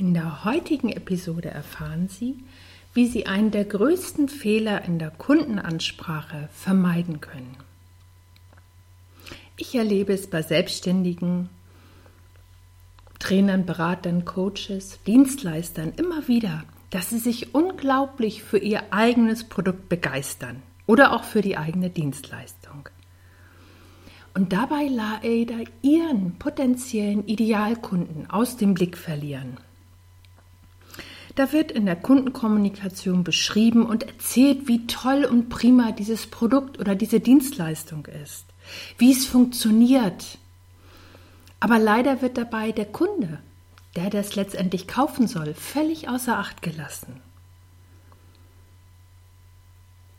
In der heutigen Episode erfahren Sie, wie Sie einen der größten Fehler in der Kundenansprache vermeiden können. Ich erlebe es bei Selbstständigen, Trainern, Beratern, Coaches, Dienstleistern immer wieder, dass sie sich unglaublich für ihr eigenes Produkt begeistern oder auch für die eigene Dienstleistung. Und dabei leider ihren potenziellen Idealkunden aus dem Blick verlieren. Da wird in der Kundenkommunikation beschrieben und erzählt, wie toll und prima dieses Produkt oder diese Dienstleistung ist, wie es funktioniert. Aber leider wird dabei der Kunde, der das letztendlich kaufen soll, völlig außer Acht gelassen.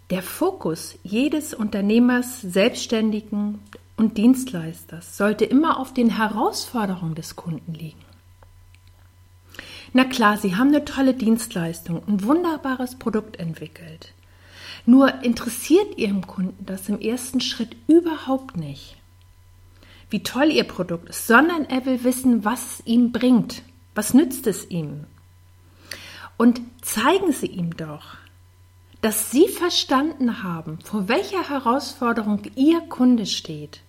Der Fokus jedes Unternehmers, Selbstständigen und Dienstleisters sollte immer auf den Herausforderungen des Kunden liegen. Na klar, Sie haben eine tolle Dienstleistung, ein wunderbares Produkt entwickelt. Nur interessiert Ihrem Kunden das im ersten Schritt überhaupt nicht, wie toll Ihr Produkt ist, sondern er will wissen, was es ihm bringt. Was nützt es ihm? Und zeigen Sie ihm doch, dass Sie verstanden haben, vor welcher Herausforderung Ihr Kunde steht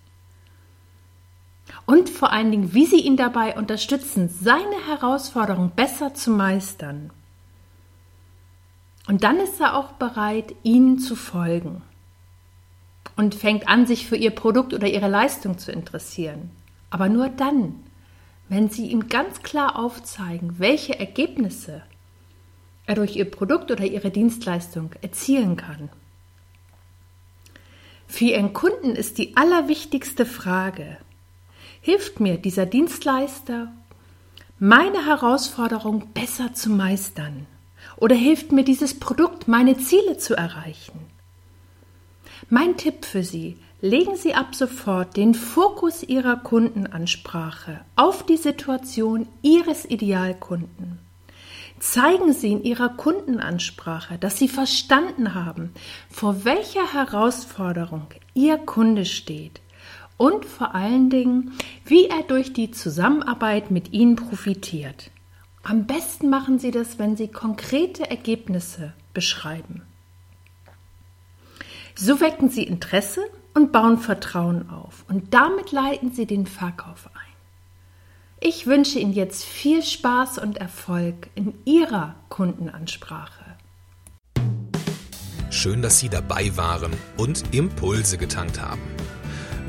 und vor allen Dingen, wie sie ihn dabei unterstützen, seine Herausforderung besser zu meistern. Und dann ist er auch bereit, ihnen zu folgen und fängt an, sich für ihr Produkt oder ihre Leistung zu interessieren. Aber nur dann, wenn sie ihm ganz klar aufzeigen, welche Ergebnisse er durch ihr Produkt oder ihre Dienstleistung erzielen kann. Für ihren Kunden ist die allerwichtigste Frage, hilft mir dieser Dienstleister, meine Herausforderung besser zu meistern? Oder hilft mir dieses Produkt, meine Ziele zu erreichen? Mein Tipp für Sie, legen Sie ab sofort den Fokus Ihrer Kundenansprache auf die Situation Ihres Idealkunden. Zeigen Sie in Ihrer Kundenansprache, dass Sie verstanden haben, vor welcher Herausforderung Ihr Kunde steht und vor allen Dingen, wie er durch die Zusammenarbeit mit Ihnen profitiert. Am besten machen Sie das, wenn Sie konkrete Ergebnisse beschreiben. So wecken Sie Interesse und bauen Vertrauen auf und damit leiten Sie den Verkauf ein. Ich wünsche Ihnen jetzt viel Spaß und Erfolg in Ihrer Kundenansprache. Schön, dass Sie dabei waren und Impulse getankt haben.